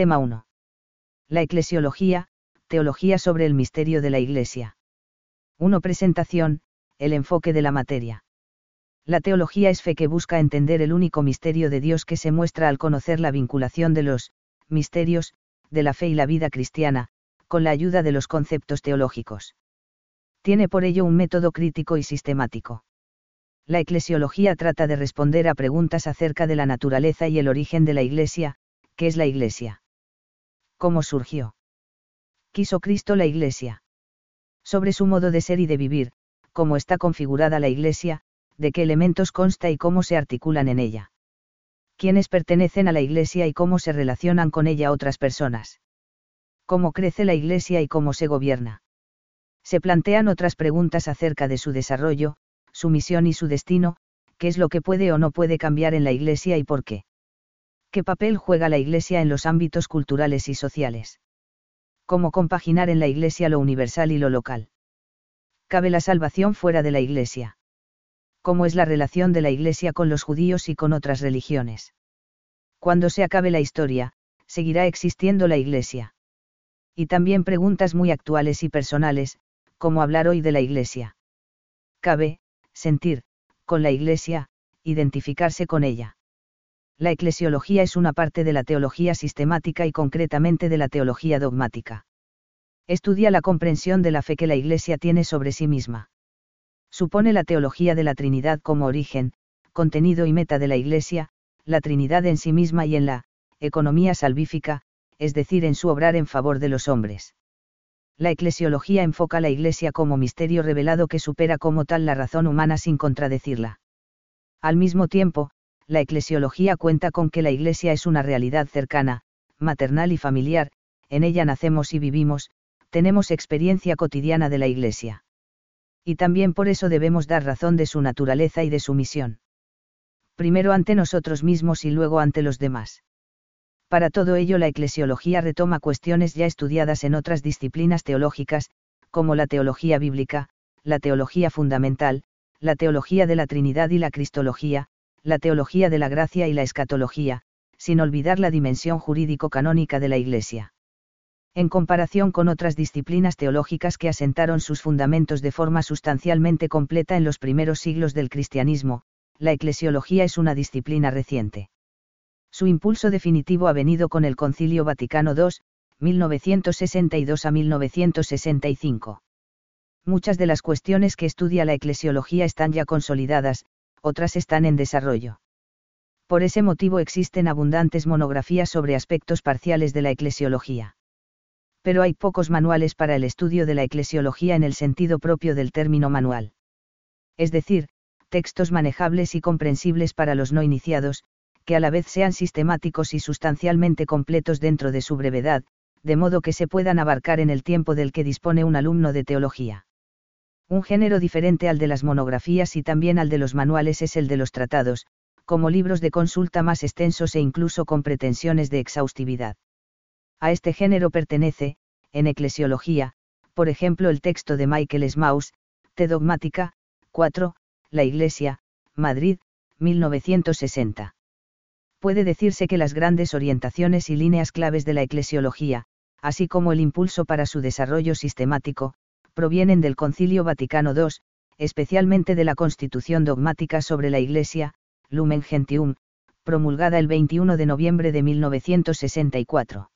Tema 1. La eclesiología, teología sobre el misterio de la Iglesia. 1. Presentación, el enfoque de la materia. La teología es fe que busca entender el único misterio de Dios que se muestra al conocer la vinculación de los misterios de la fe y la vida cristiana, con la ayuda de los conceptos teológicos. Tiene por ello un método crítico y sistemático. La eclesiología trata de responder a preguntas acerca de la naturaleza y el origen de la Iglesia, ¿qué es la Iglesia? ¿Cómo surgió? ¿Quiso Cristo la Iglesia? Sobre su modo de ser y de vivir, cómo está configurada la Iglesia, de qué elementos consta y cómo se articulan en ella. Quiénes pertenecen a la Iglesia y cómo se relacionan con ella otras personas. Cómo crece la Iglesia y cómo se gobierna. Se plantean otras preguntas acerca de su desarrollo, su misión y su destino, qué es lo que puede o no puede cambiar en la Iglesia y por qué. ¿Qué papel juega la Iglesia en los ámbitos culturales y sociales? ¿Cómo compaginar en la Iglesia lo universal y lo local? ¿Cabe la salvación fuera de la Iglesia? cómo es la relación de la Iglesia con los judíos y con otras religiones. Cuando se acabe la historia, seguirá existiendo la Iglesia. Y también preguntas muy actuales y personales, como hablar hoy de la Iglesia. Cabe, sentir, con la Iglesia, identificarse con ella. La eclesiología es una parte de la teología sistemática y concretamente de la teología dogmática. Estudia la comprensión de la fe que la Iglesia tiene sobre sí misma supone la teología de la Trinidad como origen, contenido y meta de la Iglesia, la Trinidad en sí misma y en la economía salvífica, es decir, en su obrar en favor de los hombres. La eclesiología enfoca la Iglesia como misterio revelado que supera como tal la razón humana sin contradecirla. Al mismo tiempo, la eclesiología cuenta con que la Iglesia es una realidad cercana, maternal y familiar, en ella nacemos y vivimos, tenemos experiencia cotidiana de la Iglesia y también por eso debemos dar razón de su naturaleza y de su misión. Primero ante nosotros mismos y luego ante los demás. Para todo ello la eclesiología retoma cuestiones ya estudiadas en otras disciplinas teológicas, como la teología bíblica, la teología fundamental, la teología de la Trinidad y la Cristología, la teología de la gracia y la escatología, sin olvidar la dimensión jurídico-canónica de la Iglesia. En comparación con otras disciplinas teológicas que asentaron sus fundamentos de forma sustancialmente completa en los primeros siglos del cristianismo, la eclesiología es una disciplina reciente. Su impulso definitivo ha venido con el Concilio Vaticano II, 1962 a 1965. Muchas de las cuestiones que estudia la eclesiología están ya consolidadas, otras están en desarrollo. Por ese motivo existen abundantes monografías sobre aspectos parciales de la eclesiología pero hay pocos manuales para el estudio de la eclesiología en el sentido propio del término manual. Es decir, textos manejables y comprensibles para los no iniciados, que a la vez sean sistemáticos y sustancialmente completos dentro de su brevedad, de modo que se puedan abarcar en el tiempo del que dispone un alumno de teología. Un género diferente al de las monografías y también al de los manuales es el de los tratados, como libros de consulta más extensos e incluso con pretensiones de exhaustividad. A este género pertenece, en eclesiología, por ejemplo el texto de Michael Smaus, Te Dogmática, 4, La Iglesia, Madrid, 1960. Puede decirse que las grandes orientaciones y líneas claves de la eclesiología, así como el impulso para su desarrollo sistemático, provienen del Concilio Vaticano II, especialmente de la Constitución dogmática sobre la Iglesia, Lumen Gentium, promulgada el 21 de noviembre de 1964.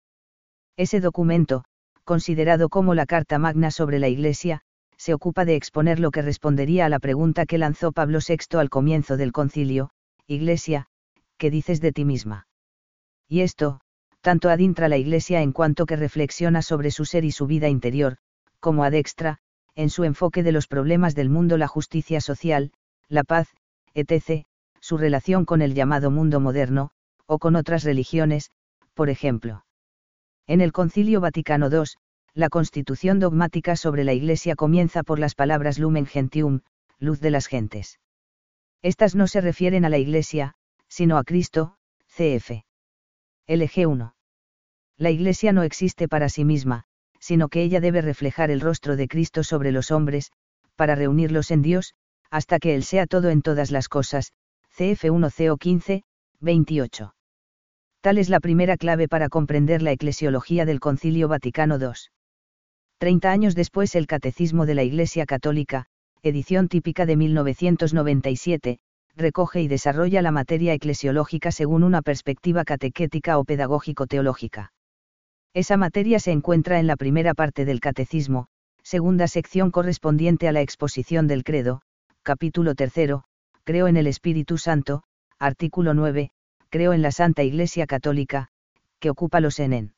Ese documento, considerado como la Carta Magna sobre la Iglesia, se ocupa de exponer lo que respondería a la pregunta que lanzó Pablo VI al comienzo del concilio, Iglesia, ¿qué dices de ti misma? Y esto, tanto adentra la Iglesia en cuanto que reflexiona sobre su ser y su vida interior, como adextra, en su enfoque de los problemas del mundo, la justicia social, la paz, etc., su relación con el llamado mundo moderno, o con otras religiones, por ejemplo. En el Concilio Vaticano II, la constitución dogmática sobre la Iglesia comienza por las palabras Lumen Gentium, luz de las gentes. Estas no se refieren a la Iglesia, sino a Cristo, cf. LG 1. La Iglesia no existe para sí misma, sino que ella debe reflejar el rostro de Cristo sobre los hombres, para reunirlos en Dios, hasta que Él sea todo en todas las cosas, cf 1 CO 15, 28 Tal es la primera clave para comprender la eclesiología del Concilio Vaticano II. Treinta años después el Catecismo de la Iglesia Católica, edición típica de 1997, recoge y desarrolla la materia eclesiológica según una perspectiva catequética o pedagógico-teológica. Esa materia se encuentra en la primera parte del Catecismo, segunda sección correspondiente a la exposición del credo, capítulo tercero, creo en el Espíritu Santo, artículo 9, creo en la Santa Iglesia Católica, que ocupa los en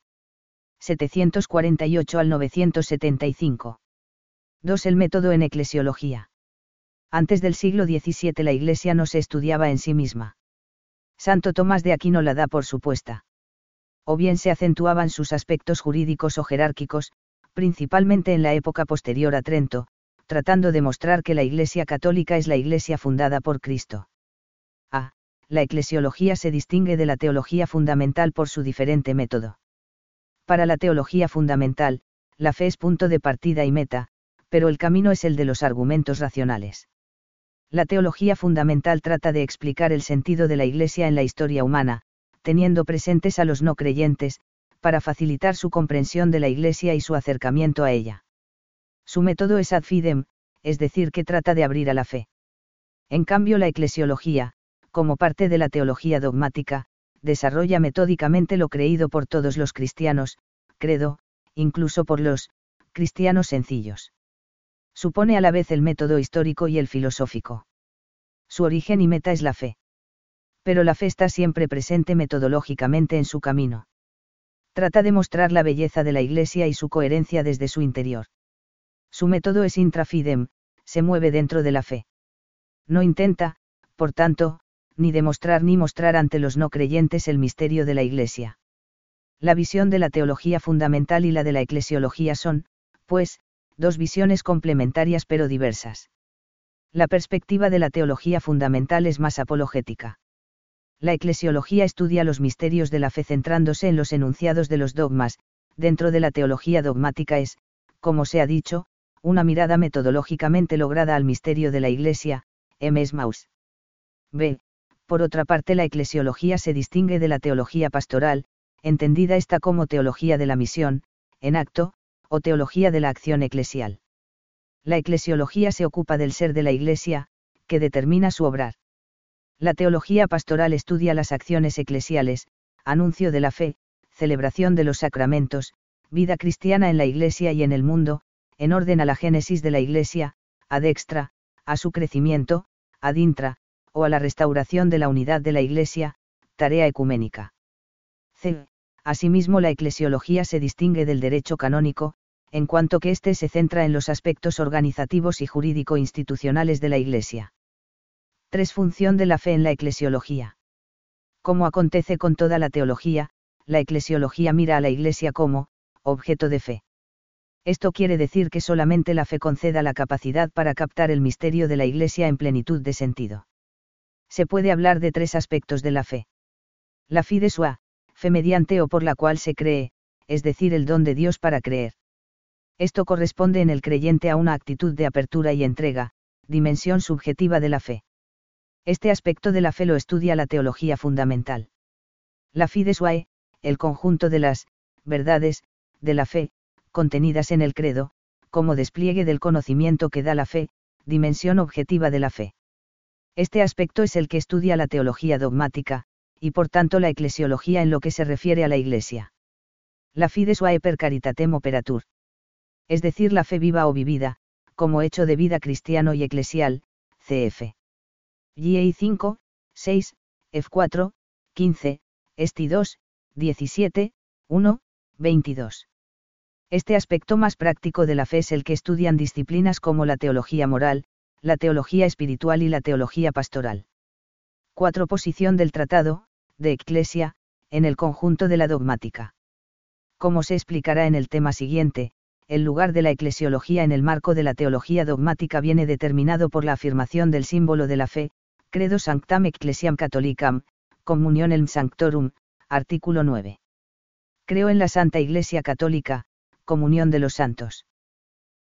748 al 975. 2. El método en eclesiología. Antes del siglo XVII la Iglesia no se estudiaba en sí misma. Santo Tomás de Aquino la da por supuesta. O bien se acentuaban sus aspectos jurídicos o jerárquicos, principalmente en la época posterior a Trento, tratando de mostrar que la Iglesia católica es la Iglesia fundada por Cristo. A la eclesiología se distingue de la teología fundamental por su diferente método. Para la teología fundamental, la fe es punto de partida y meta, pero el camino es el de los argumentos racionales. La teología fundamental trata de explicar el sentido de la Iglesia en la historia humana, teniendo presentes a los no creyentes, para facilitar su comprensión de la Iglesia y su acercamiento a ella. Su método es ad fidem, es decir, que trata de abrir a la fe. En cambio, la eclesiología, como parte de la teología dogmática, desarrolla metódicamente lo creído por todos los cristianos, credo, incluso por los cristianos sencillos. Supone a la vez el método histórico y el filosófico. Su origen y meta es la fe. Pero la fe está siempre presente metodológicamente en su camino. Trata de mostrar la belleza de la Iglesia y su coherencia desde su interior. Su método es intrafidem, se mueve dentro de la fe. No intenta, por tanto, ni demostrar ni mostrar ante los no creyentes el misterio de la Iglesia. La visión de la teología fundamental y la de la eclesiología son, pues, dos visiones complementarias pero diversas. La perspectiva de la teología fundamental es más apologética. La eclesiología estudia los misterios de la fe centrándose en los enunciados de los dogmas, dentro de la teología dogmática es, como se ha dicho, una mirada metodológicamente lograda al misterio de la Iglesia, M. Maus. B. Por otra parte, la eclesiología se distingue de la teología pastoral, entendida esta como teología de la misión, en acto, o teología de la acción eclesial. La eclesiología se ocupa del ser de la Iglesia, que determina su obrar. La teología pastoral estudia las acciones eclesiales, anuncio de la fe, celebración de los sacramentos, vida cristiana en la Iglesia y en el mundo, en orden a la génesis de la Iglesia, ad extra, a su crecimiento, ad intra, o a la restauración de la unidad de la Iglesia, tarea ecuménica. C. Asimismo, la eclesiología se distingue del derecho canónico, en cuanto que éste se centra en los aspectos organizativos y jurídico-institucionales de la Iglesia. 3. Función de la fe en la eclesiología. Como acontece con toda la teología, la eclesiología mira a la Iglesia como, objeto de fe. Esto quiere decir que solamente la fe conceda la capacidad para captar el misterio de la Iglesia en plenitud de sentido se puede hablar de tres aspectos de la fe. La fide sua, fe mediante o por la cual se cree, es decir, el don de Dios para creer. Esto corresponde en el creyente a una actitud de apertura y entrega, dimensión subjetiva de la fe. Este aspecto de la fe lo estudia la teología fundamental. La fide suae, el conjunto de las verdades de la fe, contenidas en el credo, como despliegue del conocimiento que da la fe, dimensión objetiva de la fe. Este aspecto es el que estudia la teología dogmática, y por tanto la eclesiología en lo que se refiere a la Iglesia. La fides suae per caritatem operatur. Es decir, la fe viva o vivida, como hecho de vida cristiano y eclesial, cf. GA 5, 6, F4, 15, Esti 2, 17, 1, 22. Este aspecto más práctico de la fe es el que estudian disciplinas como la teología moral, la teología espiritual y la teología pastoral. 4. Posición del tratado, de Ecclesia, en el conjunto de la dogmática. Como se explicará en el tema siguiente, el lugar de la eclesiología en el marco de la teología dogmática viene determinado por la afirmación del símbolo de la fe, Credo Sanctam Ecclesiam Catholicam, Communionem Sanctorum, artículo 9. Creo en la Santa Iglesia Católica, comunión de los santos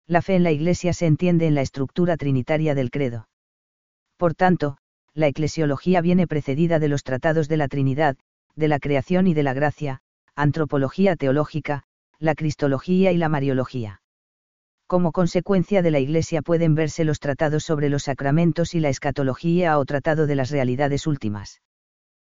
la fe en la Iglesia se entiende en la estructura trinitaria del credo. Por tanto, la eclesiología viene precedida de los tratados de la Trinidad, de la creación y de la gracia, antropología teológica, la cristología y la mariología. Como consecuencia de la Iglesia pueden verse los tratados sobre los sacramentos y la escatología o tratado de las realidades últimas.